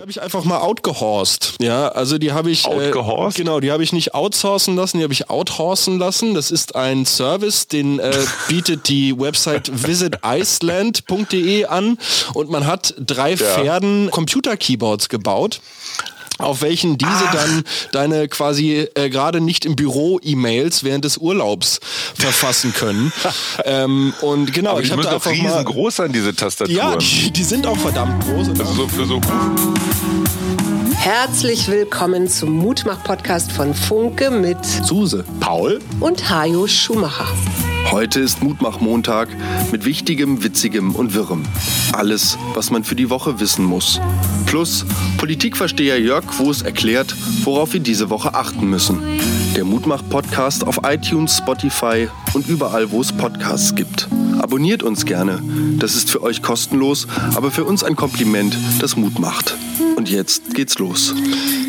habe ich einfach mal outgehorst. Ja, also die habe ich outgehorst? Äh, genau, die habe ich nicht outsourcen lassen, die habe ich outhorsen lassen. Das ist ein Service, den äh, bietet die Website visiticeland.de an und man hat drei ja. Pferden Computer Keyboards gebaut auf welchen diese Ach. dann deine quasi äh, gerade nicht im Büro E-Mails während des Urlaubs verfassen können. ähm, und genau, Aber ich habe da einfach riesengroß sein diese Tastaturen. Ja, die, die, sind auch verdammt groß. Also so für so Herzlich willkommen zum Mutmach-Podcast von Funke mit Suse, Paul und Hajo Schumacher. Heute ist Mutmach-Montag mit Wichtigem, Witzigem und Wirrem. Alles, was man für die Woche wissen muss. Plus Politikversteher Jörg Quos erklärt, worauf wir diese Woche achten müssen. Der Mutmach-Podcast auf iTunes, Spotify und überall, wo es Podcasts gibt. Abonniert uns gerne. Das ist für euch kostenlos, aber für uns ein Kompliment, das Mut macht. Und jetzt geht's los.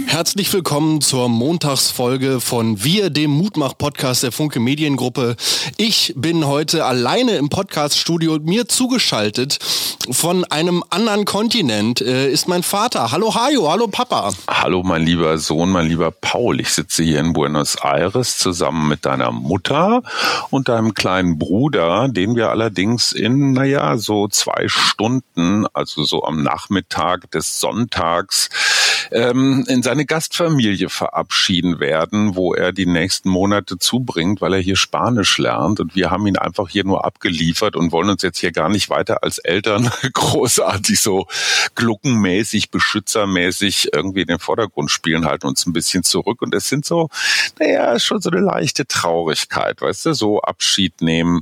Herzlich willkommen zur Montagsfolge von Wir, dem Mutmach-Podcast der Funke Mediengruppe. Ich bin heute alleine im Podcast-Studio und mir zugeschaltet von einem anderen Kontinent äh, ist mein Vater. Hallo Hajo, hallo Papa. Hallo mein lieber Sohn, mein lieber Paul. Ich sitze hier in Buenos Aires zusammen mit deiner Mutter und deinem kleinen Bruder, den wir allerdings in, naja, so zwei Stunden, also so am Nachmittag des Sonntags, ähm, in seine Gastfamilie verabschieden werden, wo er die nächsten Monate zubringt, weil er hier Spanisch lernt. Und wir haben ihn einfach hier nur abgeliefert und wollen uns jetzt hier gar nicht weiter als Eltern großartig so gluckenmäßig, beschützermäßig irgendwie in den Vordergrund spielen, halten uns ein bisschen zurück. Und es sind so, naja, schon so eine leichte Traurigkeit, weißt du, so Abschied nehmen.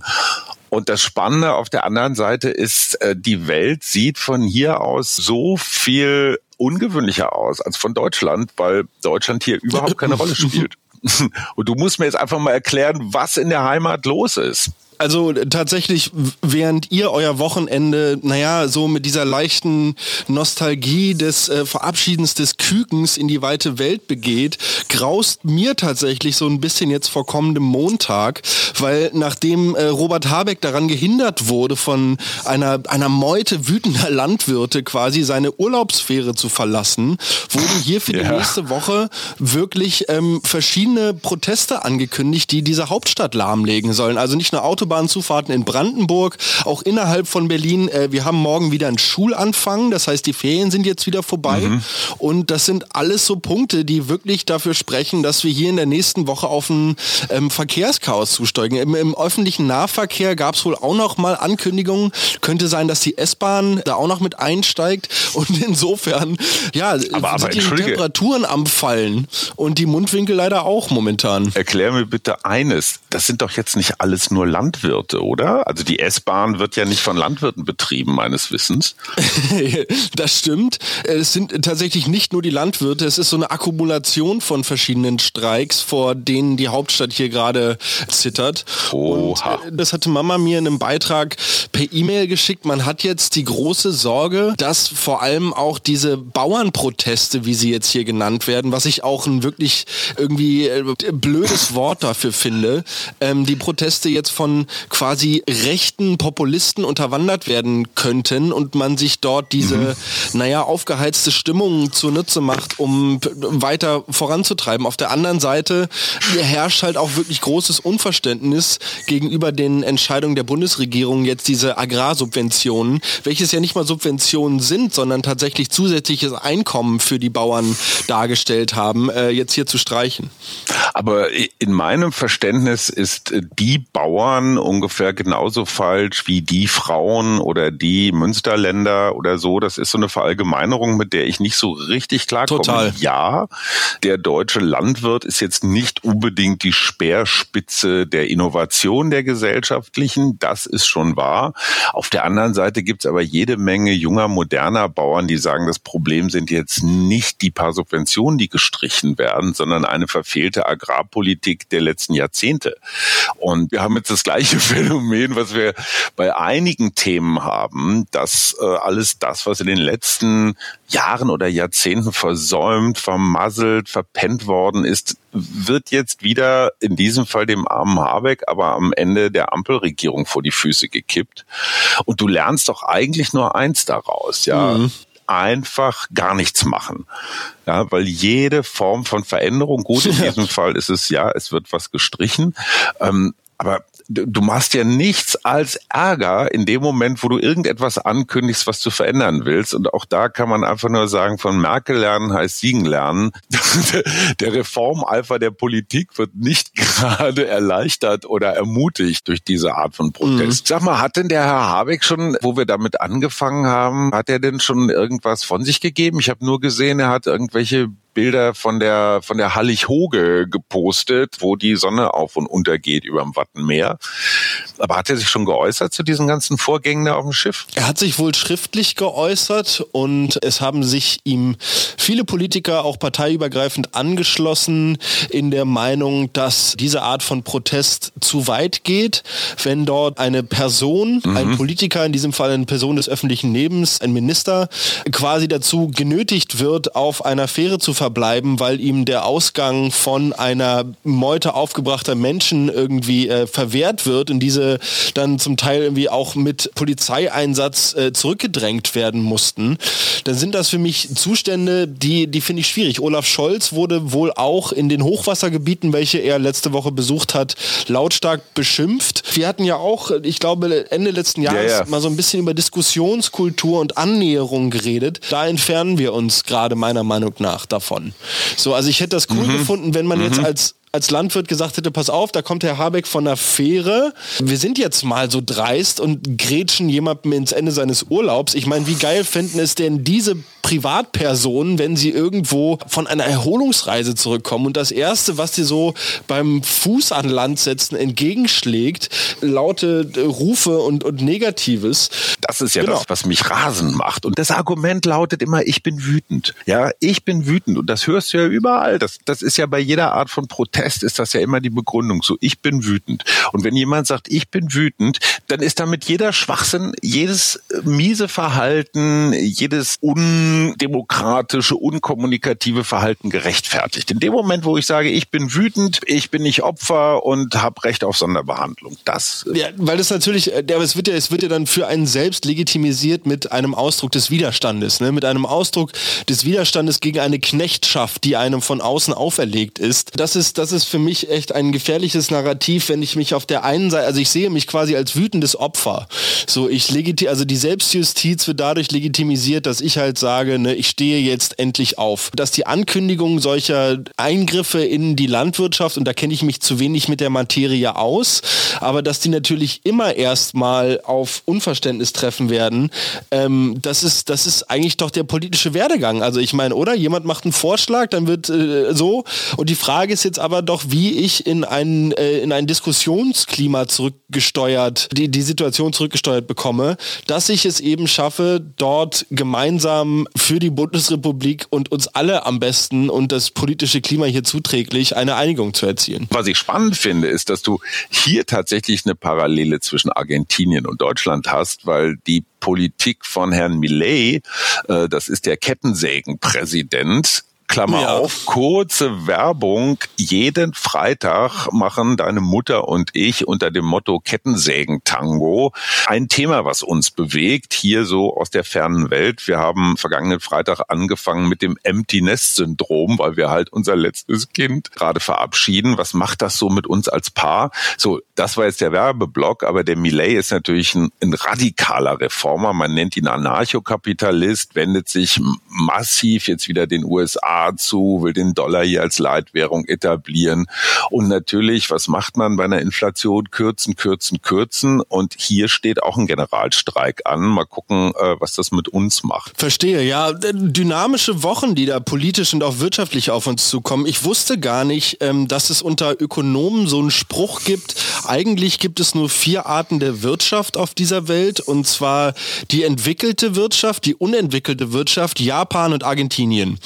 Und das Spannende auf der anderen Seite ist, äh, die Welt sieht von hier aus so viel ungewöhnlicher aus als von Deutschland, weil Deutschland hier überhaupt keine Rolle spielt. Und du musst mir jetzt einfach mal erklären, was in der Heimat los ist. Also tatsächlich, während ihr euer Wochenende, naja, so mit dieser leichten Nostalgie des äh, Verabschiedens des Kükens in die weite Welt begeht, graust mir tatsächlich so ein bisschen jetzt vor kommendem Montag, weil nachdem äh, Robert Habeck daran gehindert wurde, von einer, einer Meute wütender Landwirte quasi seine Urlaubsphäre zu verlassen, wurden hier für die ja. nächste Woche wirklich ähm, verschiedene Proteste angekündigt, die diese Hauptstadt lahmlegen sollen. Also nicht nur Autobahn Autobahnzufahrten in Brandenburg, auch innerhalb von Berlin. Äh, wir haben morgen wieder einen Schulanfang, das heißt, die Ferien sind jetzt wieder vorbei. Mhm. Und das sind alles so Punkte, die wirklich dafür sprechen, dass wir hier in der nächsten Woche auf ein ähm, Verkehrschaos zusteigen. Im, Im, öffentlichen Nahverkehr gab es wohl auch noch mal Ankündigungen. Könnte sein, dass die S-Bahn da auch noch mit einsteigt. Und insofern, ja, aber, sind die Temperaturen am Fallen und die Mundwinkel leider auch momentan. Erklär mir bitte eines. Das sind doch jetzt nicht alles nur Landwirte. Landwirte, oder? Also die S-Bahn wird ja nicht von Landwirten betrieben, meines Wissens. das stimmt. Es sind tatsächlich nicht nur die Landwirte, es ist so eine Akkumulation von verschiedenen Streiks, vor denen die Hauptstadt hier gerade zittert. Oha. Und äh, das hatte Mama mir in einem Beitrag per E-Mail geschickt. Man hat jetzt die große Sorge, dass vor allem auch diese Bauernproteste, wie sie jetzt hier genannt werden, was ich auch ein wirklich irgendwie äh, blödes Wort dafür finde, ähm, die Proteste jetzt von quasi rechten Populisten unterwandert werden könnten und man sich dort diese, mhm. naja, aufgeheizte Stimmung zunutze macht, um weiter voranzutreiben. Auf der anderen Seite herrscht halt auch wirklich großes Unverständnis gegenüber den Entscheidungen der Bundesregierung, jetzt diese Agrarsubventionen, welches ja nicht mal Subventionen sind, sondern tatsächlich zusätzliches Einkommen für die Bauern dargestellt haben, äh, jetzt hier zu streichen. Aber in meinem Verständnis ist die Bauern ungefähr genauso falsch wie die Frauen oder die Münsterländer oder so. Das ist so eine Verallgemeinerung, mit der ich nicht so richtig klarkomme. Total. Ja, der deutsche Landwirt ist jetzt nicht unbedingt die Speerspitze der Innovation der gesellschaftlichen. Das ist schon wahr. Auf der anderen Seite gibt es aber jede Menge junger, moderner Bauern, die sagen, das Problem sind jetzt nicht die paar Subventionen, die gestrichen werden, sondern eine verfehlte Agrarpolitik der letzten Jahrzehnte. Und wir haben jetzt das gleiche Phänomen, was wir bei einigen Themen haben, dass äh, alles das, was in den letzten Jahren oder Jahrzehnten versäumt, vermasselt, verpennt worden ist, wird jetzt wieder in diesem Fall dem armen Habeck, aber am Ende der Ampelregierung vor die Füße gekippt. Und du lernst doch eigentlich nur eins daraus, ja. Mhm einfach gar nichts machen. Ja, weil jede Form von Veränderung, gut, in diesem Fall ist es ja, es wird was gestrichen, ähm, aber du machst ja nichts als Ärger in dem Moment, wo du irgendetwas ankündigst, was du verändern willst. Und auch da kann man einfach nur sagen, von Merkel lernen heißt siegen lernen. der Reformalpha der Politik wird nicht gerade erleichtert oder ermutigt durch diese Art von Protest. Mhm. Sag mal, hat denn der Herr Habeck schon, wo wir damit angefangen haben, hat er denn schon irgendwas von sich gegeben? Ich habe nur gesehen, er hat irgendwelche Bilder von der von der Hallig-Hoge gepostet, wo die Sonne auf und untergeht über dem Wattenmeer. Aber hat er sich schon geäußert zu diesen ganzen Vorgängen da auf dem Schiff? Er hat sich wohl schriftlich geäußert und es haben sich ihm viele Politiker auch parteiübergreifend angeschlossen in der Meinung, dass diese Art von Protest zu weit geht, wenn dort eine Person, mhm. ein Politiker, in diesem Fall eine Person des öffentlichen Lebens, ein Minister, quasi dazu genötigt wird, auf einer Fähre zu verbleiben, weil ihm der Ausgang von einer Meute aufgebrachter Menschen irgendwie äh, verwehrt wird und diese dann zum Teil irgendwie auch mit Polizeieinsatz äh, zurückgedrängt werden mussten, dann sind das für mich Zustände, die, die finde ich schwierig. Olaf Scholz wurde wohl auch in den Hochwassergebieten, welche er letzte Woche besucht hat, lautstark beschimpft. Wir hatten ja auch, ich glaube, Ende letzten Jahres ja, ja. mal so ein bisschen über Diskussionskultur und Annäherung geredet. Da entfernen wir uns gerade meiner Meinung nach davon davon. So, also ich hätte das cool mhm. gefunden, wenn man mhm. jetzt als als Landwirt gesagt hätte, pass auf, da kommt Herr Habeck von der Fähre. Wir sind jetzt mal so dreist und grätschen jemandem ins Ende seines Urlaubs. Ich meine, wie geil fänden es denn diese Privatpersonen, wenn sie irgendwo von einer Erholungsreise zurückkommen und das Erste, was dir so beim Fuß an Land setzen entgegenschlägt, laute Rufe und, und Negatives. Das ist ja genau. das, was mich rasend macht. Und das Argument lautet immer, ich bin wütend. Ja, ich bin wütend. Und das hörst du ja überall. Das, das ist ja bei jeder Art von Protest ist das ja immer die Begründung. So, ich bin wütend. Und wenn jemand sagt, ich bin wütend, dann ist damit jeder Schwachsinn, jedes miese Verhalten, jedes un undemokratische, unkommunikative Verhalten gerechtfertigt. In dem Moment, wo ich sage, ich bin wütend, ich bin nicht Opfer und habe Recht auf Sonderbehandlung. Das. Ja, weil das natürlich, äh, aber es wird ja, es wird ja dann für einen selbst legitimisiert mit einem Ausdruck des Widerstandes, ne? mit einem Ausdruck des Widerstandes gegen eine Knechtschaft, die einem von außen auferlegt ist. Das ist, das ist für mich echt ein gefährliches Narrativ, wenn ich mich auf der einen Seite, also ich sehe mich quasi als wütendes Opfer. So, ich legitimiere, also die Selbstjustiz wird dadurch legitimisiert, dass ich halt sage, sage, ne, ich stehe jetzt endlich auf. Dass die Ankündigung solcher Eingriffe in die Landwirtschaft, und da kenne ich mich zu wenig mit der Materie aus, aber dass die natürlich immer erstmal auf Unverständnis treffen werden, ähm, das, ist, das ist eigentlich doch der politische Werdegang. Also ich meine, oder? Jemand macht einen Vorschlag, dann wird äh, so. Und die Frage ist jetzt aber doch, wie ich in ein, äh, in ein Diskussionsklima zurückgesteuert, die, die Situation zurückgesteuert bekomme, dass ich es eben schaffe, dort gemeinsam für die Bundesrepublik und uns alle am besten und das politische Klima hier zuträglich eine Einigung zu erzielen. Was ich spannend finde, ist, dass du hier tatsächlich eine Parallele zwischen Argentinien und Deutschland hast, weil die Politik von Herrn Millet, äh, das ist der Kettensägenpräsident, Klammer ja. auf, kurze Werbung. Jeden Freitag machen deine Mutter und ich unter dem Motto Kettensägen-Tango ein Thema, was uns bewegt, hier so aus der fernen Welt. Wir haben vergangenen Freitag angefangen mit dem Empty Nest Syndrom, weil wir halt unser letztes Kind gerade verabschieden. Was macht das so mit uns als Paar? So, das war jetzt der Werbeblock, aber der Millet ist natürlich ein, ein radikaler Reformer. Man nennt ihn Anarchokapitalist, wendet sich massiv jetzt wieder den USA zu, will den Dollar hier als Leitwährung etablieren. Und natürlich, was macht man bei einer Inflation? Kürzen, kürzen, kürzen. Und hier steht auch ein Generalstreik an. Mal gucken, äh, was das mit uns macht. Verstehe, ja. Dynamische Wochen, die da politisch und auch wirtschaftlich auf uns zukommen. Ich wusste gar nicht, ähm, dass es unter Ökonomen so einen Spruch gibt. Eigentlich gibt es nur vier Arten der Wirtschaft auf dieser Welt. Und zwar die entwickelte Wirtschaft, die unentwickelte Wirtschaft, Japan und Argentinien.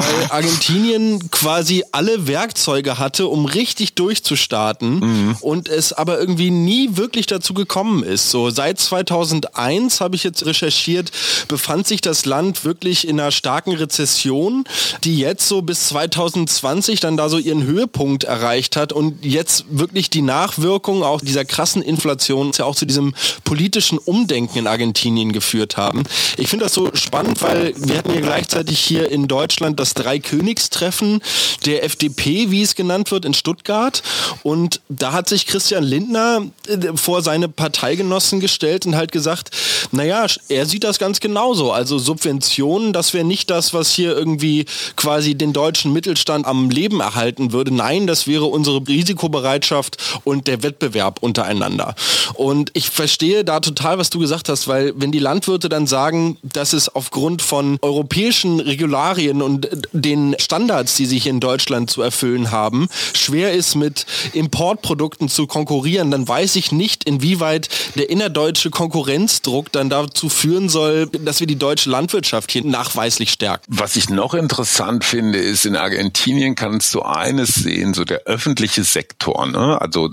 Weil Argentinien quasi alle Werkzeuge hatte, um richtig durchzustarten mhm. und es aber irgendwie nie wirklich dazu gekommen ist. So seit 2001 habe ich jetzt recherchiert, befand sich das Land wirklich in einer starken Rezession, die jetzt so bis 2020 dann da so ihren Höhepunkt erreicht hat und jetzt wirklich die Nachwirkungen auch dieser krassen Inflation ja auch zu diesem politischen Umdenken in Argentinien geführt haben. Ich finde das so spannend, weil wir hatten ja gleichzeitig hier in Deutschland das Dreikönigstreffen der FDP, wie es genannt wird, in Stuttgart. Und da hat sich Christian Lindner äh, vor seine Parteigenossen gestellt und halt gesagt, naja, er sieht das ganz genauso. Also Subventionen, das wäre nicht das, was hier irgendwie quasi den deutschen Mittelstand am Leben erhalten würde. Nein, das wäre unsere Risikobereitschaft und der Wettbewerb untereinander. Und ich verstehe da total, was du gesagt hast, weil wenn die Landwirte dann sagen, dass es aufgrund von europäischen Regularien und den Standards, die sich in Deutschland zu erfüllen haben, schwer ist, mit Importprodukten zu konkurrieren, dann weiß ich nicht, inwieweit der innerdeutsche Konkurrenzdruck dann dazu führen soll, dass wir die deutsche Landwirtschaft hier nachweislich stärken. Was ich noch interessant finde, ist, in Argentinien kannst du eines sehen, so der öffentliche Sektor, ne? also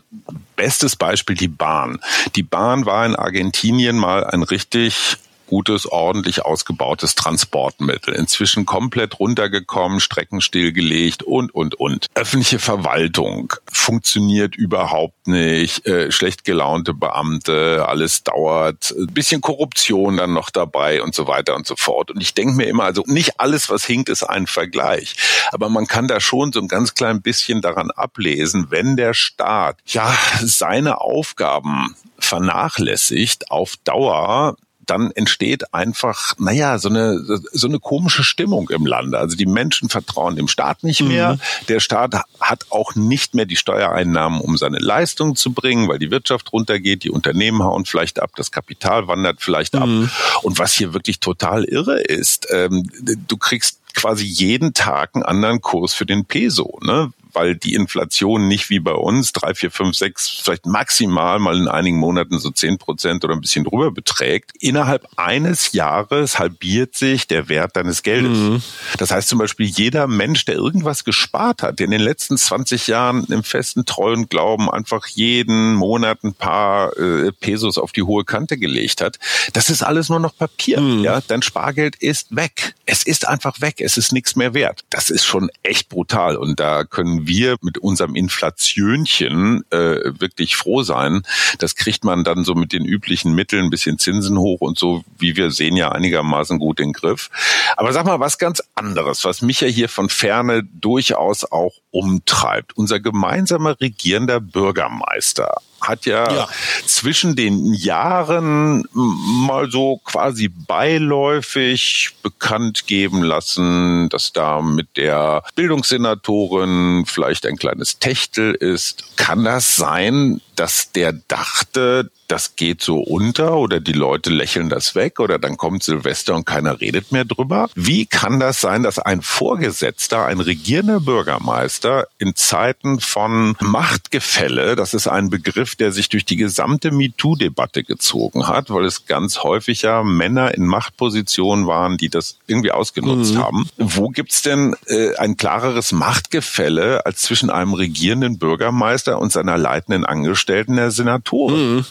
bestes Beispiel die Bahn. Die Bahn war in Argentinien mal ein richtig gutes, ordentlich ausgebautes Transportmittel. Inzwischen komplett runtergekommen, Strecken stillgelegt und, und, und. Öffentliche Verwaltung funktioniert überhaupt nicht. Äh, schlecht gelaunte Beamte, alles dauert. Ein bisschen Korruption dann noch dabei und so weiter und so fort. Und ich denke mir immer, also nicht alles, was hinkt, ist ein Vergleich. Aber man kann da schon so ein ganz klein bisschen daran ablesen, wenn der Staat ja seine Aufgaben vernachlässigt auf Dauer, dann entsteht einfach, naja, so eine, so eine komische Stimmung im Lande. Also die Menschen vertrauen dem Staat nicht mehr. Mhm. Der Staat hat auch nicht mehr die Steuereinnahmen, um seine Leistung zu bringen, weil die Wirtschaft runtergeht, die Unternehmen hauen vielleicht ab, das Kapital wandert vielleicht ab. Mhm. Und was hier wirklich total irre ist, ähm, du kriegst quasi jeden Tag einen anderen Kurs für den Peso. Ne? Weil die Inflation nicht wie bei uns drei, vier, fünf, sechs, vielleicht maximal mal in einigen Monaten so zehn Prozent oder ein bisschen drüber beträgt. Innerhalb eines Jahres halbiert sich der Wert deines Geldes. Mhm. Das heißt zum Beispiel, jeder Mensch, der irgendwas gespart hat, der in den letzten 20 Jahren im festen treuen Glauben einfach jeden Monat ein paar äh, Pesos auf die hohe Kante gelegt hat, das ist alles nur noch Papier. Mhm. Ja, dein Spargeld ist weg. Es ist einfach weg. Es ist nichts mehr wert. Das ist schon echt brutal und da können wir mit unserem Inflationchen äh, wirklich froh sein. Das kriegt man dann so mit den üblichen Mitteln, ein bisschen Zinsen hoch und so, wie wir sehen, ja einigermaßen gut in den Griff. Aber sag mal was ganz anderes, was mich ja hier von ferne durchaus auch umtreibt. Unser gemeinsamer regierender Bürgermeister hat ja, ja, zwischen den Jahren mal so quasi beiläufig bekannt geben lassen, dass da mit der Bildungssenatorin vielleicht ein kleines Techtel ist. Kann das sein, dass der dachte, das geht so unter oder die Leute lächeln das weg oder dann kommt Silvester und keiner redet mehr drüber. Wie kann das sein, dass ein Vorgesetzter, ein regierender Bürgermeister in Zeiten von Machtgefälle, das ist ein Begriff, der sich durch die gesamte MeToo-Debatte gezogen hat, weil es ganz häufig ja Männer in Machtpositionen waren, die das irgendwie ausgenutzt mhm. haben. Wo gibt's denn äh, ein klareres Machtgefälle als zwischen einem regierenden Bürgermeister und seiner leitenden Angestellten der Senatoren? Mhm.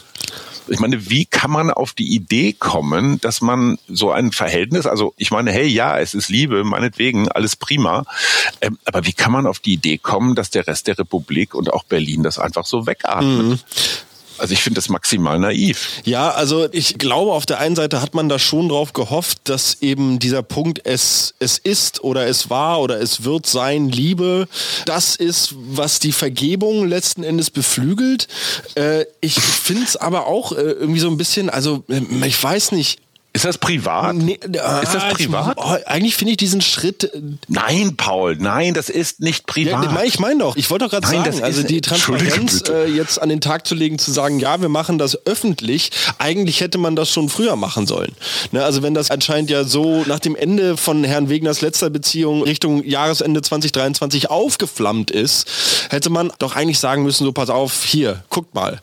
Ich meine, wie kann man auf die Idee kommen, dass man so ein Verhältnis, also ich meine, hey, ja, es ist Liebe, meinetwegen, alles prima, ähm, aber wie kann man auf die Idee kommen, dass der Rest der Republik und auch Berlin das einfach so wegatmet? Mhm. Also ich finde das maximal naiv. Ja, also ich glaube, auf der einen Seite hat man da schon drauf gehofft, dass eben dieser Punkt es, es ist oder es war oder es wird sein, Liebe, das ist, was die Vergebung letzten Endes beflügelt. Äh, ich finde es aber auch äh, irgendwie so ein bisschen, also äh, ich weiß nicht, ist das privat? Nee, äh, ist das privat? Ich, oh, eigentlich finde ich diesen Schritt. Äh, nein, Paul, nein, das ist nicht privat. Ja, ich meine doch, ich wollte doch gerade sagen, also die Transparenz äh, jetzt an den Tag zu legen, zu sagen, ja, wir machen das öffentlich, eigentlich hätte man das schon früher machen sollen. Ne, also wenn das anscheinend ja so nach dem Ende von Herrn Wegners letzter Beziehung Richtung Jahresende 2023 aufgeflammt ist, hätte man doch eigentlich sagen müssen, so pass auf, hier, guckt mal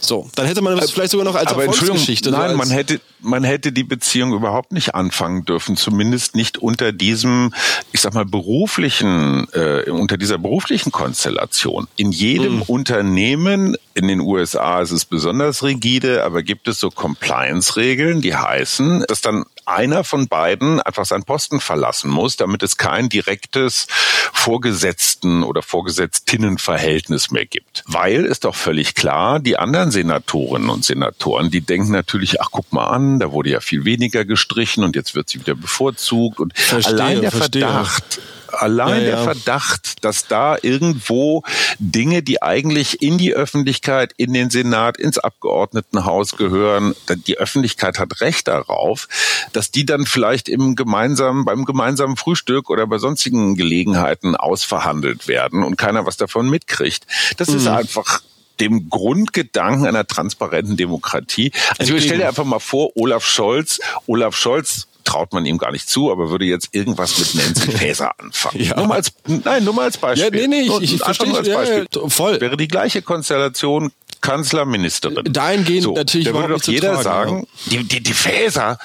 So, dann hätte man das vielleicht sogar noch als Aber Erfolgsgeschichte. Nein, so man hätte, man hätte die Beziehung überhaupt nicht anfangen dürfen, zumindest nicht unter diesem, ich sag mal, beruflichen, äh, unter dieser beruflichen Konstellation. In jedem mhm. Unternehmen in den USA ist es besonders rigide, aber gibt es so Compliance-Regeln, die heißen, dass dann einer von beiden einfach seinen Posten verlassen muss, damit es kein direktes Vorgesetzten- oder Vorgesetztinnenverhältnis mehr gibt. Weil ist doch völlig klar, die anderen Senatorinnen und Senatoren, die denken natürlich, ach guck mal an, da wurde ja viel weniger gestrichen und jetzt wird sie wieder bevorzugt und verstehe, allein der verstehe. Verdacht, Allein ja, ja. der Verdacht, dass da irgendwo Dinge, die eigentlich in die Öffentlichkeit, in den Senat, ins Abgeordnetenhaus gehören, die Öffentlichkeit hat Recht darauf, dass die dann vielleicht im gemeinsamen, beim gemeinsamen Frühstück oder bei sonstigen Gelegenheiten ausverhandelt werden und keiner was davon mitkriegt. Das mhm. ist einfach dem Grundgedanken einer transparenten Demokratie. Also ich stelle dir einfach mal vor, Olaf Scholz, Olaf Scholz traut man ihm gar nicht zu, aber würde jetzt irgendwas mit Nancy Faeser anfangen. ja. Nur mal als, nein, nur mal als Beispiel. Ja, nee, nee, ich, ich verstehe. Als Beispiel. Ja, voll. Wäre die gleiche Konstellation Kanzlerministerin. Dahingehend so, natürlich da würde doch jeder tragen, sagen, ja. die, die, die Faeser,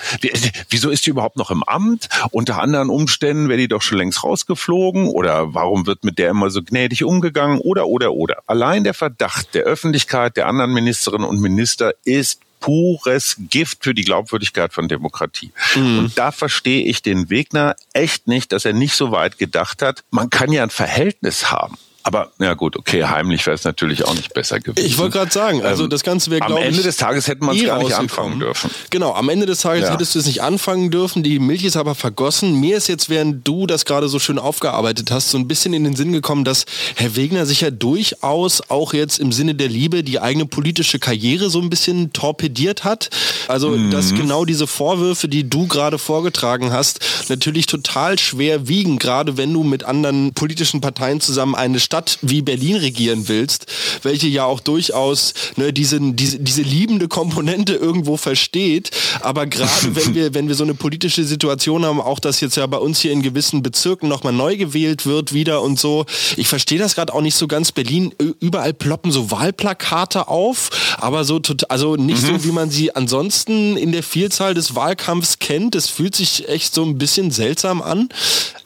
wieso ist die überhaupt noch im Amt? Unter anderen Umständen wäre die doch schon längst rausgeflogen oder warum wird mit der immer so gnädig umgegangen oder, oder, oder. Allein der Verdacht der Öffentlichkeit, der anderen Ministerinnen und Minister ist pures Gift für die Glaubwürdigkeit von Demokratie. Mhm. Und da verstehe ich den Wegner echt nicht, dass er nicht so weit gedacht hat. Man kann ja ein Verhältnis haben. Aber ja gut, okay, heimlich wäre es natürlich auch nicht besser gewesen. Ich wollte gerade sagen, also ähm, das Ganze wäre, glaube ich... Am Ende des Tages hätte man es gar nicht anfangen dürfen. Genau, am Ende des Tages ja. hättest du es nicht anfangen dürfen. Die Milch ist aber vergossen. Mir ist jetzt, während du das gerade so schön aufgearbeitet hast, so ein bisschen in den Sinn gekommen, dass Herr Wegner sich ja durchaus auch jetzt im Sinne der Liebe die eigene politische Karriere so ein bisschen torpediert hat. Also, mhm. dass genau diese Vorwürfe, die du gerade vorgetragen hast, natürlich total schwer wiegen, gerade wenn du mit anderen politischen Parteien zusammen eine Stadt wie Berlin regieren willst, welche ja auch durchaus ne, diese, diese, diese liebende Komponente irgendwo versteht. Aber gerade wenn wir, wenn wir so eine politische Situation haben, auch dass jetzt ja bei uns hier in gewissen Bezirken nochmal neu gewählt wird wieder und so, ich verstehe das gerade auch nicht so ganz. Berlin, überall ploppen so Wahlplakate auf, aber so total, also nicht mhm. so, wie man sie ansonsten in der Vielzahl des Wahlkampfs kennt. Es fühlt sich echt so ein bisschen seltsam an.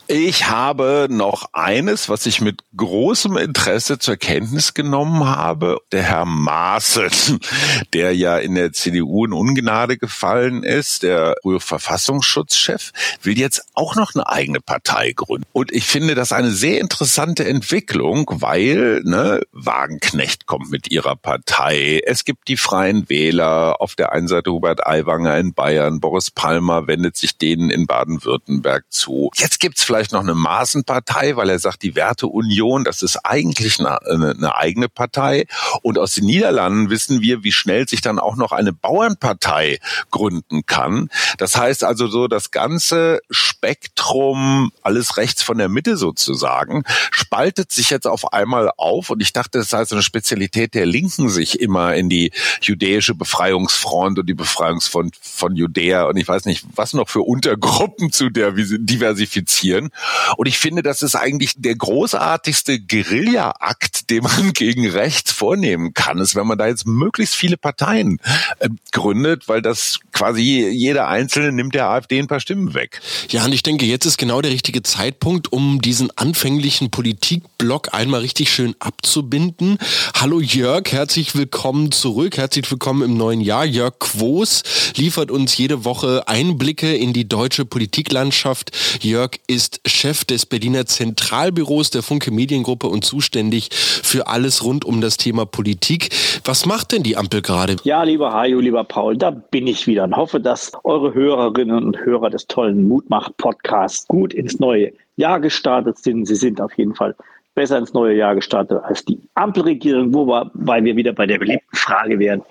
Ich habe noch eines, was ich mit großem Interesse zur Kenntnis genommen habe. Der Herr Maaßen, der ja in der CDU in Ungnade gefallen ist, der frühere Verfassungsschutzchef, will jetzt auch noch eine eigene Partei gründen. Und ich finde das eine sehr interessante Entwicklung, weil ne, Wagenknecht kommt mit ihrer Partei. Es gibt die Freien Wähler, auf der einen Seite Hubert Aiwanger in Bayern, Boris Palmer wendet sich denen in Baden-Württemberg zu. Jetzt gibt's vielleicht noch eine Maßenpartei, weil er sagt, die Werteunion, das ist eigentlich eine, eine, eigene Partei. Und aus den Niederlanden wissen wir, wie schnell sich dann auch noch eine Bauernpartei gründen kann. Das heißt also so, das ganze Spektrum, alles rechts von der Mitte sozusagen, spaltet sich jetzt auf einmal auf. Und ich dachte, das sei so eine Spezialität der Linken, sich immer in die jüdische Befreiungsfront und die Befreiungsfront von Judäa und ich weiß nicht, was noch für Untergruppen zu diversifizieren können. Und ich finde, das ist eigentlich der großartigste Guerilla-Akt, den man gegen rechts vornehmen kann, ist, wenn man da jetzt möglichst viele Parteien äh, gründet, weil das quasi jeder Einzelne nimmt der AfD ein paar Stimmen weg. Ja, und ich denke, jetzt ist genau der richtige Zeitpunkt, um diesen anfänglichen Politikblock einmal richtig schön abzubinden. Hallo Jörg, herzlich willkommen zurück, herzlich willkommen im neuen Jahr. Jörg Quos liefert uns jede Woche Einblicke in die deutsche Politiklandschaft. Jörg ist Chef des Berliner Zentralbüros der Funke Mediengruppe und zuständig für alles rund um das Thema Politik. Was macht denn die Ampel gerade? Ja, lieber Hajo, lieber Paul, da bin ich wieder und hoffe, dass eure Hörerinnen und Hörer des tollen Mutmach-Podcasts gut ins neue Jahr gestartet sind. Sie sind auf jeden Fall besser ins neue Jahr gestartet als die Ampelregierung, wobei wir wieder bei der beliebten Frage wären,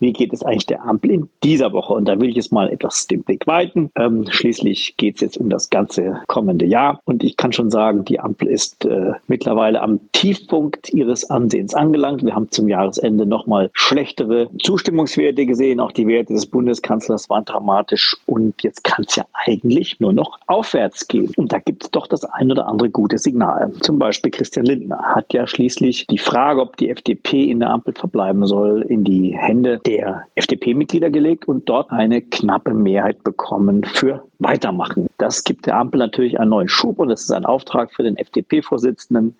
wie geht es eigentlich der Ampel in dieser Woche? Und da will ich jetzt mal etwas den Blick weiten. Ähm, schließlich geht es jetzt um das ganze kommende Jahr. Und ich kann schon sagen, die Ampel ist äh, mittlerweile am Tiefpunkt ihres Ansehens angelangt. Wir haben zum Jahresende nochmal schlechtere Zustimmungswerte gesehen. Auch die Werte des Bundeskanzlers waren dramatisch. Und jetzt kann es ja eigentlich nur noch aufwärts gehen. Und da gibt es doch das ein oder andere gute Signal. Zum Beispiel Christian Lindner hat ja schließlich die Frage, ob die FDP in der Ampel verbleiben soll, in die Hände der FDP-Mitglieder gelegt und dort eine knappe Mehrheit bekommen für Weitermachen. Das gibt der Ampel natürlich einen neuen Schub und es ist ein Auftrag für den FDP-Vorsitzenden,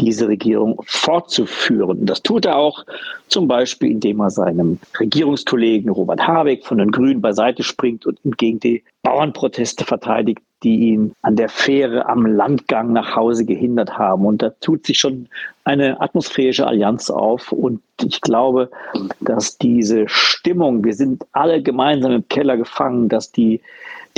diese Regierung fortzuführen. Das tut er auch zum Beispiel, indem er seinem Regierungskollegen Robert Habeck von den Grünen beiseite springt und gegen die Bauernproteste verteidigt, die ihn an der Fähre am Landgang nach Hause gehindert haben. Und da tut sich schon eine atmosphärische Allianz auf. Und ich glaube, dass diese Stimmung, wir sind alle gemeinsam im Keller gefangen, dass die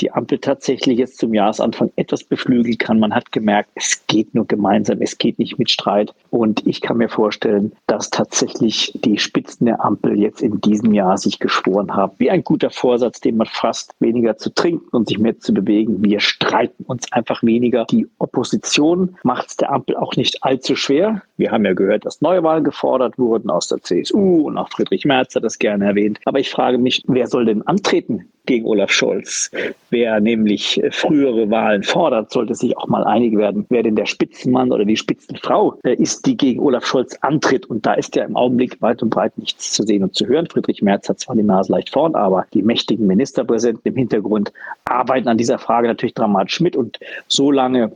die Ampel tatsächlich jetzt zum Jahresanfang etwas beflügeln kann. Man hat gemerkt, es geht nur gemeinsam, es geht nicht mit Streit. Und ich kann mir vorstellen, dass tatsächlich die Spitzen der Ampel jetzt in diesem Jahr sich geschworen haben, wie ein guter Vorsatz, den man fasst, weniger zu trinken und sich mehr zu bewegen. Wir streiten uns einfach weniger. Die Opposition macht es der Ampel auch nicht allzu schwer. Wir haben ja gehört, dass Neuwahlen gefordert wurden aus der CSU und auch Friedrich Merz hat das gerne erwähnt. Aber ich frage mich, wer soll denn antreten gegen Olaf Scholz. Wer nämlich frühere Wahlen fordert, sollte sich auch mal einig werden, wer denn der Spitzenmann oder die Spitzenfrau äh, ist, die gegen Olaf Scholz antritt. Und da ist ja im Augenblick weit und breit nichts zu sehen und zu hören. Friedrich Merz hat zwar die Nase leicht vorn, aber die mächtigen Ministerpräsidenten im Hintergrund arbeiten an dieser Frage natürlich dramatisch mit. Und solange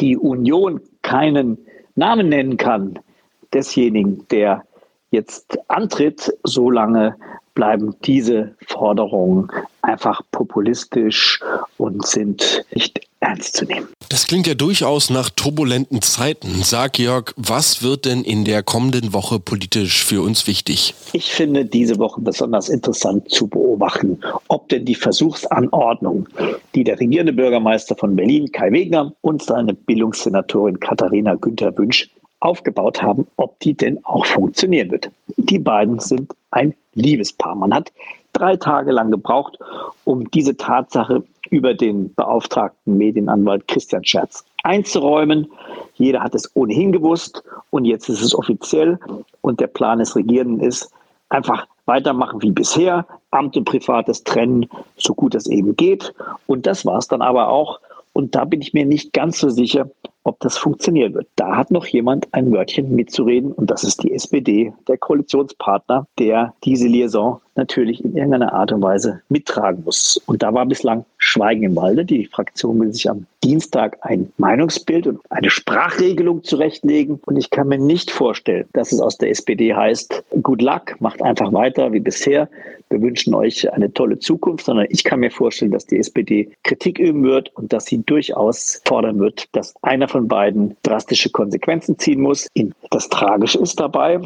die Union keinen Namen nennen kann, desjenigen, der jetzt antritt, solange bleiben diese Forderungen einfach populistisch und sind nicht ernst zu nehmen. Das klingt ja durchaus nach turbulenten Zeiten. Sag Jörg, was wird denn in der kommenden Woche politisch für uns wichtig? Ich finde diese Woche besonders interessant zu beobachten, ob denn die Versuchsanordnung, die der regierende Bürgermeister von Berlin, Kai Wegner, und seine Bildungssenatorin Katharina Günther Wünsch aufgebaut haben, ob die denn auch funktionieren wird. Die beiden sind ein Liebespaar. Man hat drei Tage lang gebraucht, um diese Tatsache über den beauftragten Medienanwalt Christian Scherz einzuräumen. Jeder hat es ohnehin gewusst und jetzt ist es offiziell und der Plan des Regierenden ist, einfach weitermachen wie bisher, Amt und Privates trennen, so gut es eben geht. Und das war es dann aber auch. Und da bin ich mir nicht ganz so sicher, ob das funktionieren wird. Da hat noch jemand ein Wörtchen mitzureden und das ist die SPD, der Koalitionspartner, der diese Liaison natürlich in irgendeiner Art und Weise mittragen muss. Und da war bislang Schweigen im Walde. Die Fraktion will sich am Dienstag ein Meinungsbild und eine Sprachregelung zurechtlegen. Und ich kann mir nicht vorstellen, dass es aus der SPD heißt, good luck, macht einfach weiter wie bisher. Wir wünschen euch eine tolle Zukunft, sondern ich kann mir vorstellen, dass die SPD Kritik üben wird und dass sie durchaus fordern wird, dass einer von beiden drastische Konsequenzen ziehen muss. Das Tragische ist dabei,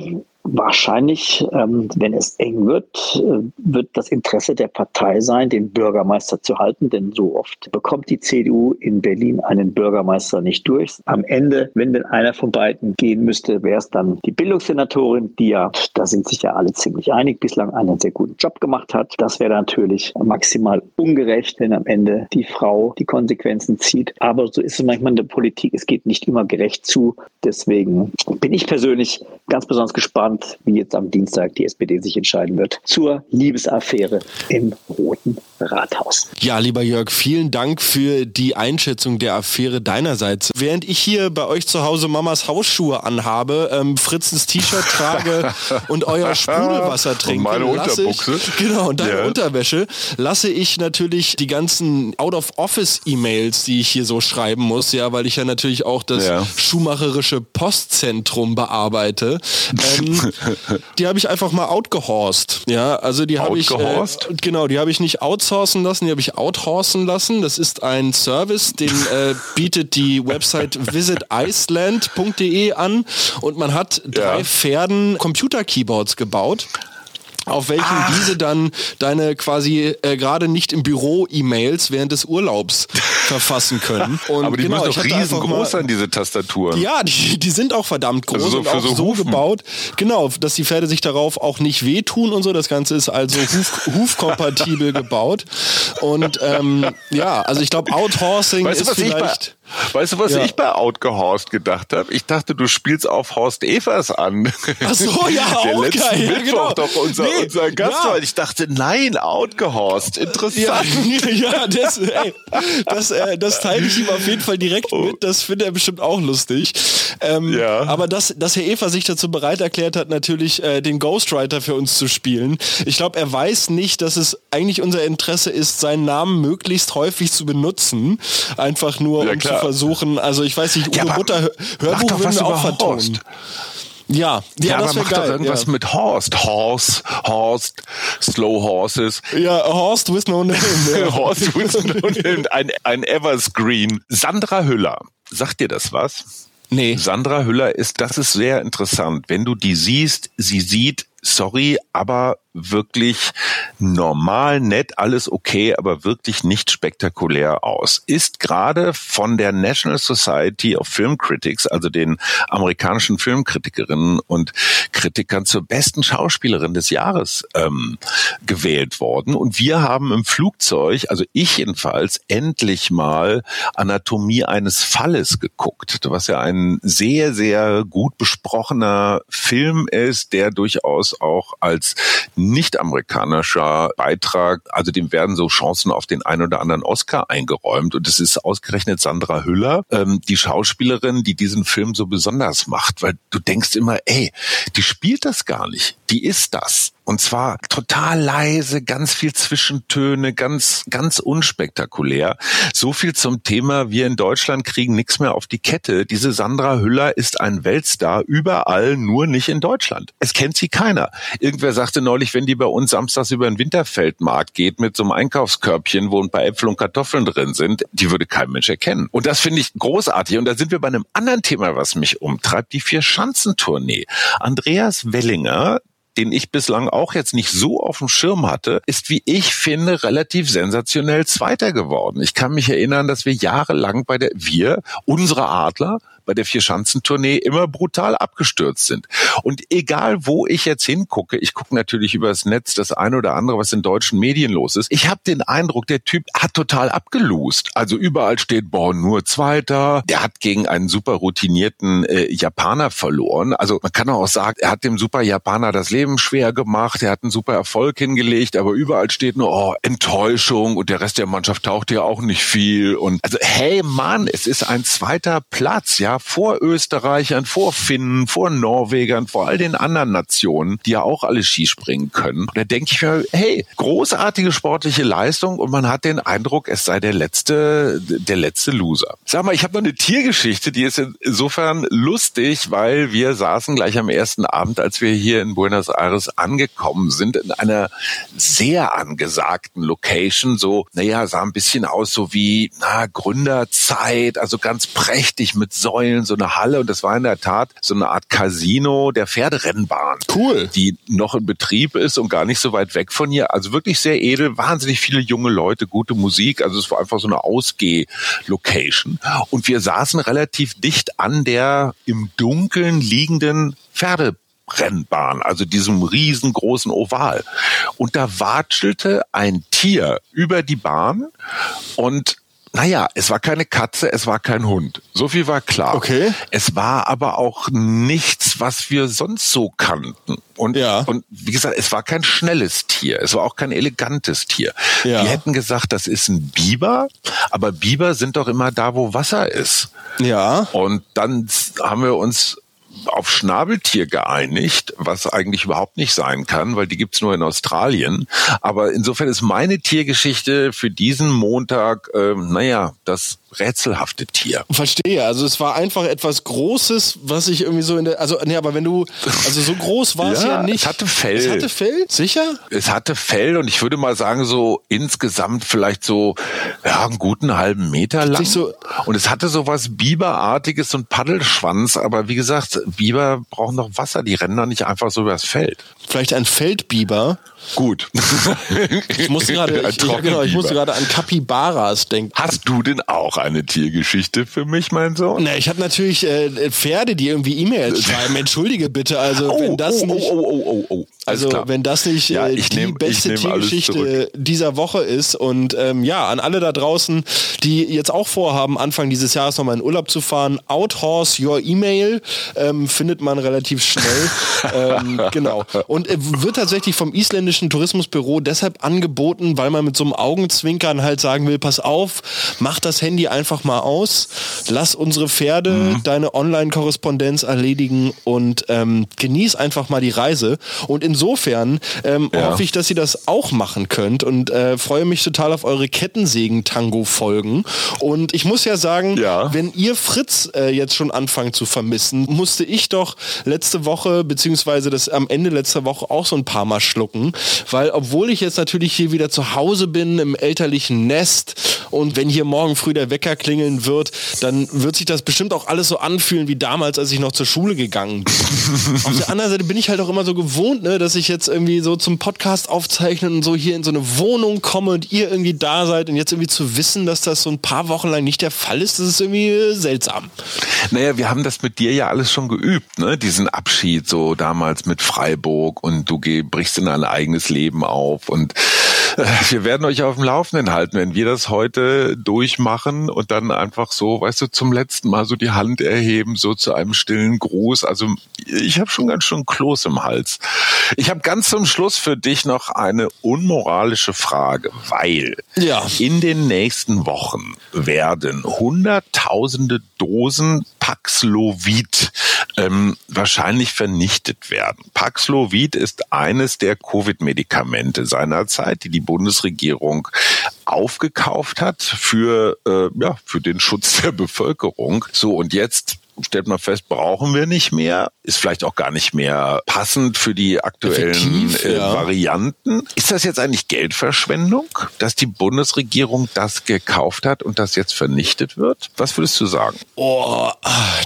Wahrscheinlich, ähm, wenn es eng wird, äh, wird das Interesse der Partei sein, den Bürgermeister zu halten, denn so oft bekommt die CDU in Berlin einen Bürgermeister nicht durch. Am Ende, wenn denn einer von beiden gehen müsste, wäre es dann die Bildungssenatorin, die ja, da sind sich ja alle ziemlich einig, bislang einen sehr guten Job gemacht hat. Das wäre natürlich maximal ungerecht, wenn am Ende die Frau die Konsequenzen zieht. Aber so ist es manchmal in der Politik. Es geht nicht immer gerecht zu. Deswegen bin ich persönlich ganz besonders gespannt, gespannt, wie jetzt am Dienstag die SPD sich entscheiden wird zur Liebesaffäre im Roten Rathaus. Ja, lieber Jörg, vielen Dank für die Einschätzung der Affäre deinerseits. Während ich hier bei euch zu Hause Mamas Hausschuhe anhabe, ähm, Fritzens T-Shirt trage und euer Sprudelwasser trinke, und meine Unterbuchse. Ich, genau, und deine yeah. Unterwäsche, lasse ich natürlich die ganzen Out-of-Office-E-Mails, die ich hier so schreiben muss, ja, weil ich ja natürlich auch das ja. schuhmacherische Postzentrum bearbeite. Ähm, die habe ich einfach mal outgehorst. Ja, also die habe ich äh, genau, die habe ich nicht outsourcen lassen, die habe ich outhorsen lassen. Das ist ein Service, den äh, bietet die Website visiticeland.de an und man hat drei ja. Pferden Computer-Keyboards gebaut auf welchen Ach. diese dann deine quasi äh, gerade nicht im Büro E-Mails während des Urlaubs verfassen können. Und Aber die genau, müssen doch riesengroß sein, diese Tastaturen. Ja, die, die sind auch verdammt groß also so, und auch so, so gebaut, genau, dass die Pferde sich darauf auch nicht wehtun und so. Das Ganze ist also huf, hufkompatibel gebaut. Und ähm, ja, also ich glaube, Outhorsing weißt ist vielleicht Weißt du, was Ja. ich bei Outgehorst gedacht habe? Ich dachte, du spielst auf Horst Evers an. Ach so, ja, Der auch letzten geil, ja, Mittwoch genau. doch unser, Nee, unser Gast ja. war. Ich dachte, nein, Outgehorst, Ja, interessant. ja das, ey, das, äh, das teile ich ihm auf jeden Fall direkt Oh. mit. Das findet er bestimmt auch lustig. Ähm, Ja. Aber dass, dass Herr Eva sich dazu bereit erklärt hat, natürlich äh, den Ghostwriter für uns zu spielen. Ich glaube, er weiß nicht, dass es eigentlich unser Interesse ist, seinen Namen möglichst häufig zu benutzen. Einfach nur, Ja, um zu klar. Versuchen, also ich weiß nicht, Ja, Udo Hör- mach Hörbuch würden was wir auch vertonen. Horst. Ja, ja, Ja, das aber wäre mach doch geil. irgendwas ja. mit Horst. Horst, Horst, Slow Horses. ja, Horst with no name. Ja. Horst Wilson, ein, ein Everscreen. Sandra Hüller. Sagt dir das was? Nee. Sandra Hüller ist, das ist sehr interessant. Wenn du die siehst, sie sieht, sorry, aber wirklich normal, nett, alles okay, aber wirklich nicht spektakulär aus. Ist gerade von der National Society of Film Critics, also den amerikanischen Filmkritikerinnen und Kritikern zur besten Schauspielerin des Jahres ähm, gewählt worden. Und wir haben im Flugzeug, also ich jedenfalls, endlich mal Anatomie eines Falles geguckt, was ja ein sehr, sehr gut besprochener Film ist, der durchaus auch als nicht-amerikanischer Beitrag, also dem werden so Chancen auf den ein oder anderen Oscar eingeräumt. Und es ist ausgerechnet Sandra Hüller, ähm, die Schauspielerin, die diesen Film so besonders macht, weil du denkst immer, ey, die spielt das gar nicht, die ist das. Und zwar total leise, ganz viel Zwischentöne, ganz, ganz unspektakulär. So viel zum Thema, wir in Deutschland kriegen nichts mehr auf die Kette. Diese Sandra Hüller ist ein Weltstar überall, nur nicht in Deutschland. Es kennt sie keiner. Irgendwer sagte neulich, wenn die bei uns samstags über den Winterfeldmarkt geht mit so einem Einkaufskörbchen, wo ein paar Äpfel und Kartoffeln drin sind, die würde kein Mensch erkennen. Und das finde ich großartig. Und da sind wir bei einem anderen Thema, was mich umtreibt, die Vier-Schanzentournee. Andreas Wellinger, den ich bislang auch jetzt nicht so auf dem Schirm hatte, ist, wie ich finde, relativ sensationell Zweiter geworden. Ich kann mich erinnern, dass wir jahrelang bei der, wir, unsere Adler, bei der Vierschanzentournee immer brutal abgestürzt sind. Und egal, wo ich jetzt hingucke, ich gucke natürlich übers Netz das eine oder andere, was in deutschen Medien los ist. Ich habe den Eindruck, der Typ hat total abgelust. Also überall steht, boah, nur Zweiter. Der hat gegen einen super routinierten äh, Japaner verloren. Also man kann auch sagen, er hat dem super Japaner das Leben schwer gemacht. Er hat einen super Erfolg hingelegt, aber überall steht nur, oh, Enttäuschung und der Rest der Mannschaft taucht ja auch nicht viel. Und also, hey Mann, es ist ein zweiter Platz, ja, vor Österreichern, vor Finnen, vor Norwegern, vor all den anderen Nationen, die ja auch alle Skispringen können. Und da denke ich mir, hey, großartige sportliche Leistung und man hat den Eindruck, es sei der letzte, der letzte Loser. Sag mal, ich habe noch eine Tiergeschichte, die ist insofern lustig, weil wir saßen gleich am ersten Abend, als wir hier in Buenos Aires angekommen sind, in einer sehr angesagten Location, so, naja, sah ein bisschen aus so wie, na, Gründerzeit, also ganz prächtig mit Säulen, so eine Halle und das war in der Tat so eine Art Casino der Pferderennbahn. Cool. Die noch in Betrieb ist und gar nicht so weit weg von hier. Also wirklich sehr edel, wahnsinnig viele junge Leute, gute Musik. Also es war einfach so eine Ausgeh-Location. Und wir saßen relativ dicht an der im Dunkeln liegenden Pferde Rennbahn, also diesem riesengroßen Oval. Und da watschelte ein Tier über die Bahn und naja, es war keine Katze, es war kein Hund. So viel war klar. Okay. Es war aber auch nichts, was wir sonst so kannten. Und, Ja. und wie gesagt, es war kein schnelles Tier, es war auch kein elegantes Tier. Ja. Wir hätten gesagt, das ist ein Biber, aber Biber sind doch immer da, wo Wasser ist. Ja. Und dann haben wir uns auf Schnabeltier geeinigt, was eigentlich überhaupt nicht sein kann, weil die gibt's nur in Australien. Aber insofern ist meine Tiergeschichte für diesen Montag, ähm, naja, das rätselhafte Tier. Verstehe. Also es war einfach etwas Großes, was ich irgendwie so in der. Also, nee, aber wenn du. Also so groß war es Ja, ja nicht. es hatte Fell. Es hatte Fell? Sicher? Es hatte Fell und ich würde mal sagen, so insgesamt vielleicht so ja, einen guten halben Meter lang. So- und es hatte so was Biberartiges, ein Paddelschwanz, aber wie gesagt, Biber brauchen noch Wasser, die rennen da nicht einfach so übers Feld. Vielleicht ein Feldbiber. Gut. Ich muss gerade, ich, ja, genau, ich muss Trockenbiber. gerade an Capybaras denken. Hast du denn auch eine Tiergeschichte für mich, mein Sohn? Na, ich habe natürlich äh, Pferde, die irgendwie E-Mails schreiben. Entschuldige bitte, also Oh, wenn das oh, nicht... oh, oh, oh, oh, oh. Also klar. wenn das nicht Ja, äh, die nehm- beste Tiergeschichte dieser Woche ist und ähm, ja, an alle da draußen, die jetzt auch vorhaben, Anfang dieses Jahres nochmal in Urlaub zu fahren, Outhorse Your Email ähm, findet man relativ schnell. ähm, genau. Und äh, wird tatsächlich vom isländischen Tourismusbüro deshalb angeboten, weil man mit so einem Augenzwinkern halt sagen will, pass auf, mach das Handy einfach mal aus, lass unsere Pferde Mhm. deine Online-Korrespondenz erledigen und ähm, genieß einfach mal die Reise. Und insofern ähm, Ja. hoffe ich, dass ihr das auch machen könnt und äh, freue mich total auf eure Kettensägen-Tango-Folgen. Und ich muss ja sagen, Ja. wenn ihr Fritz äh, jetzt schon anfangt zu vermissen, musste ich doch letzte Woche, beziehungsweise das am Ende letzter Woche auch so ein paar Mal schlucken, weil obwohl ich jetzt natürlich hier wieder zu Hause bin, im elterlichen Nest und wenn hier morgen früh der Wecker klingeln wird, dann wird sich das bestimmt auch alles so anfühlen wie damals, als ich noch zur Schule gegangen bin. Auf der anderen Seite bin ich halt auch immer so gewohnt, ne, dass ich jetzt irgendwie so zum Podcast aufzeichnen und so hier in so eine Wohnung komme und ihr irgendwie da seid und jetzt irgendwie zu wissen, dass das so ein paar Wochen lang nicht der Fall ist, das ist irgendwie äh, seltsam. Naja, wir haben das mit dir ja alles schon geübt, ne? Diesen Abschied so damals mit Freiburg und du brichst in dein eigenes Leben auf und wir werden euch auf dem Laufenden halten, wenn wir das heute durchmachen und dann einfach so, weißt du, zum letzten Mal so die Hand erheben, so zu einem stillen Gruß. Also ich habe schon ganz schön Kloß im Hals. Ich habe ganz zum Schluss für dich noch eine unmoralische Frage, weil Ja. in den nächsten Wochen werden hunderttausende Dosen Paxlovid ähm, wahrscheinlich vernichtet werden. Paxlovid ist eines der Covid-Medikamente seiner Zeit, die die Bundesregierung aufgekauft hat für, äh, ja, für den Schutz der Bevölkerung. So, und jetzt stellt man fest, brauchen wir nicht mehr, ist vielleicht auch gar nicht mehr passend für die aktuellen Effektiv, äh, ja. Varianten. Ist das jetzt eigentlich Geldverschwendung, dass die Bundesregierung das gekauft hat und das jetzt vernichtet wird? Was würdest du sagen? Oh,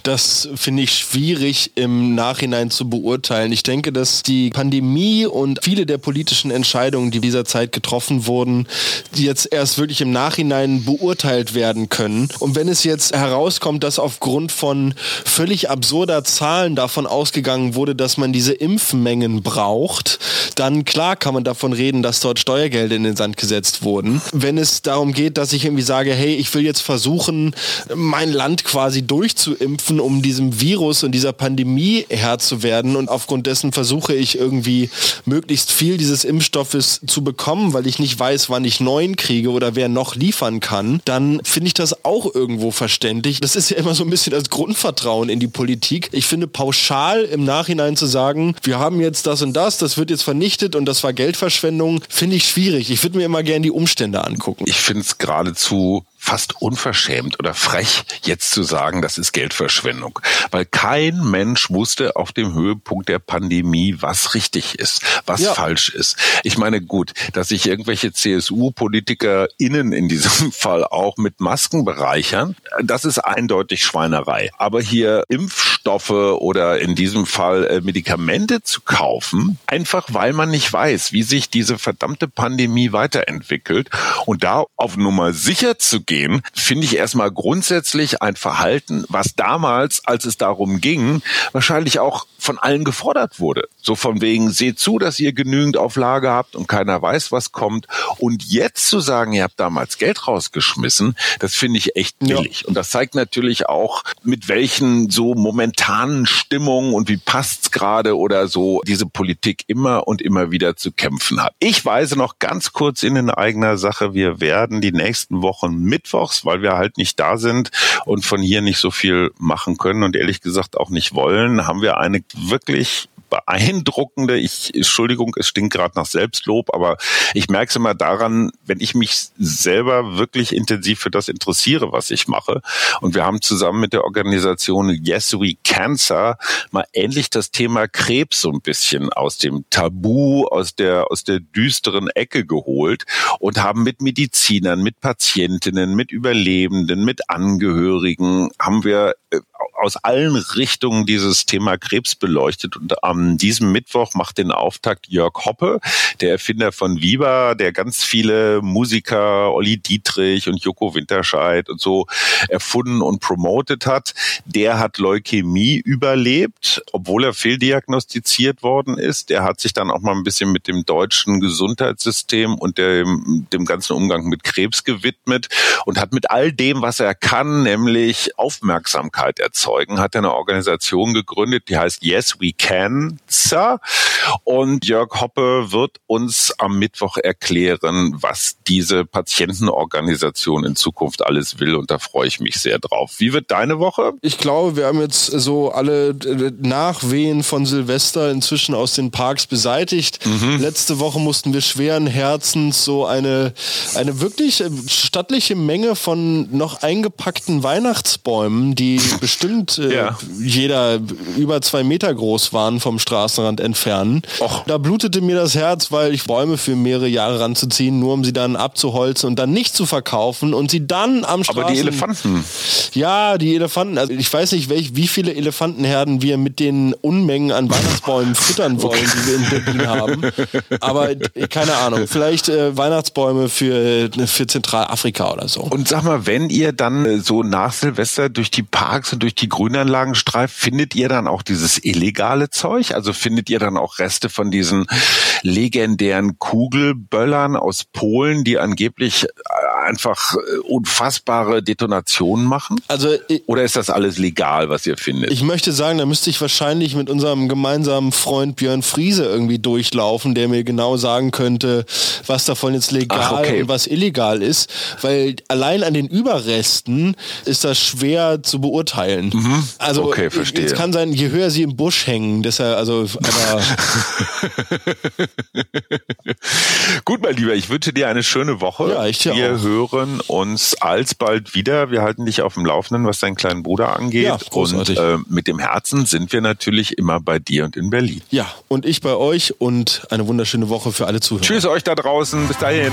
das finde ich schwierig im Nachhinein zu beurteilen. Ich denke, dass die Pandemie und viele der politischen Entscheidungen, die dieser Zeit getroffen wurden, die jetzt erst wirklich im Nachhinein beurteilt werden können. Und wenn es jetzt herauskommt, dass aufgrund von völlig absurder Zahlen davon ausgegangen wurde, dass man diese Impfmengen braucht, dann klar kann man davon reden, dass dort Steuergelder in den Sand gesetzt wurden. Wenn es darum geht, dass ich irgendwie sage, hey, ich will jetzt versuchen, mein Land quasi durchzuimpfen, um diesem Virus und dieser Pandemie Herr zu werden und aufgrund dessen versuche ich irgendwie möglichst viel dieses Impfstoffes zu bekommen, weil ich nicht weiß, wann ich neuen kriege oder wer noch liefern kann, dann finde ich das auch irgendwo verständlich. Das ist ja immer so ein bisschen das Grundvertrauen in die Politik. Ich finde pauschal im Nachhinein zu sagen, wir haben jetzt das und das, das wird jetzt vernichtet und das war Geldverschwendung, finde ich schwierig. Ich würde mir immer gerne die Umstände angucken. Ich finde es geradezu fast unverschämt oder frech, jetzt zu sagen, das ist Geldverschwendung. Weil kein Mensch wusste auf dem Höhepunkt der Pandemie, was richtig ist, was Ja. falsch ist. Ich meine, gut, dass sich irgendwelche CSU-PolitikerInnen in diesem Fall auch mit Masken bereichern, das ist eindeutig Schweinerei. Aber hier Impfstoffe oder in diesem Fall äh, Medikamente zu kaufen, einfach weil man nicht weiß, wie sich diese verdammte Pandemie weiterentwickelt und da auf Nummer sicher zu gehen, finde ich erstmal grundsätzlich ein Verhalten, was damals, als es darum ging, wahrscheinlich auch von allen gefordert wurde. So von wegen, seht zu, dass ihr genügend auf Lager habt und keiner weiß, was kommt. Und jetzt zu sagen, ihr habt damals Geld rausgeschmissen, das finde ich echt Ja. billig. Und das zeigt natürlich auch, mit welchen so momentanen Stimmungen und wie passt's gerade oder so diese Politik immer und immer wieder zu kämpfen hat. Ich weise noch ganz kurz in in eigener Sache. Wir werden die nächsten Wochen mittwochs, weil wir halt nicht da sind und von hier nicht so viel machen können und ehrlich gesagt auch nicht wollen, haben wir eine wirklich beeindruckende, ich, Entschuldigung, es stinkt gerade nach Selbstlob, aber ich merke es immer daran, wenn ich mich selber wirklich intensiv für das interessiere, was ich mache. Und wir haben zusammen mit der Organisation Yes We Cancer mal endlich das Thema Krebs so ein bisschen aus dem Tabu, aus der, aus der düsteren Ecke geholt und haben mit Medizinern, mit Patientinnen, mit Überlebenden, mit Angehörigen, haben wir äh, aus allen Richtungen dieses Thema Krebs beleuchtet. Und am diesem Mittwoch macht den Auftakt Jörg Hoppe, der Erfinder von Viva, der ganz viele Musiker, Olli Dietrich und Joko Winterscheid und so erfunden und promotet hat. Der hat Leukämie überlebt, obwohl er fehldiagnostiziert worden ist. Der hat sich dann auch mal ein bisschen mit dem deutschen Gesundheitssystem und dem, dem ganzen Umgang mit Krebs gewidmet und hat mit all dem, was er kann, nämlich Aufmerksamkeit erzeugen, hat er eine Organisation gegründet, die heißt Yes We Can, Sir. Und Jörg Hoppe wird uns am Mittwoch erklären, was diese Patientenorganisation in Zukunft alles will. Und da freue ich mich sehr drauf. Wie wird deine Woche? Ich glaube, wir haben jetzt so alle äh, Nachwehen von Silvester inzwischen aus den Parks beseitigt. Mhm. Letzte Woche mussten wir schweren Herzens so eine, eine wirklich äh, stattliche Menge von noch eingepackten Weihnachtsbäumen, die bestimmt äh, ja. jeder über zwei Meter groß waren, vom Straßenrand entfernen. Och. Da blutete mir das Herz, weil ich Bäume für mehrere Jahre ranzuziehen, nur um sie dann abzuholzen und dann nicht zu verkaufen und sie dann am Straßen... Aber die Elefanten. Ja, die Elefanten. Also ich weiß nicht, welch, wie viele Elefantenherden wir mit den Unmengen an Weihnachtsbäumen füttern wollen, die wir in Berlin haben. Aber keine Ahnung, vielleicht äh, Weihnachtsbäume für, für Zentralafrika oder so. Und sag mal, wenn ihr dann äh, so nach Silvester durch die Parks und durch die Grünanlagen streift, findet ihr dann auch dieses illegale Zeug? Also findet ihr dann auch Reste von diesen legendären Kugelböllern aus Polen, die angeblich äh, einfach äh, unfassbare Detonationen machen? Also oder ist das alles legal, was ihr findet? Ich möchte sagen, da müsste ich wahrscheinlich mit unserem gemeinsamen Freund Björn Friese irgendwie durchlaufen, der mir genau sagen könnte, was davon jetzt legal Ach, okay. und was illegal ist, weil allein an den Überresten ist das schwer zu beurteilen. Mhm. Also okay, verstehe. es kann sein, je höher sie im Busch hängen, deshalb also aber Gut, mein Lieber, ich wünsche dir eine schöne Woche. Ja, ich dir Wir auch. hören uns alsbald wieder. Wir halten dich auf dem Laufenden, was deinen kleinen Bruder angeht. Ja, und äh, mit dem Herzen sind wir natürlich immer bei dir und in Berlin. Ja, und ich bei euch und eine wunderschöne Woche für alle Zuhörer. Tschüss euch da draußen. Bis dahin.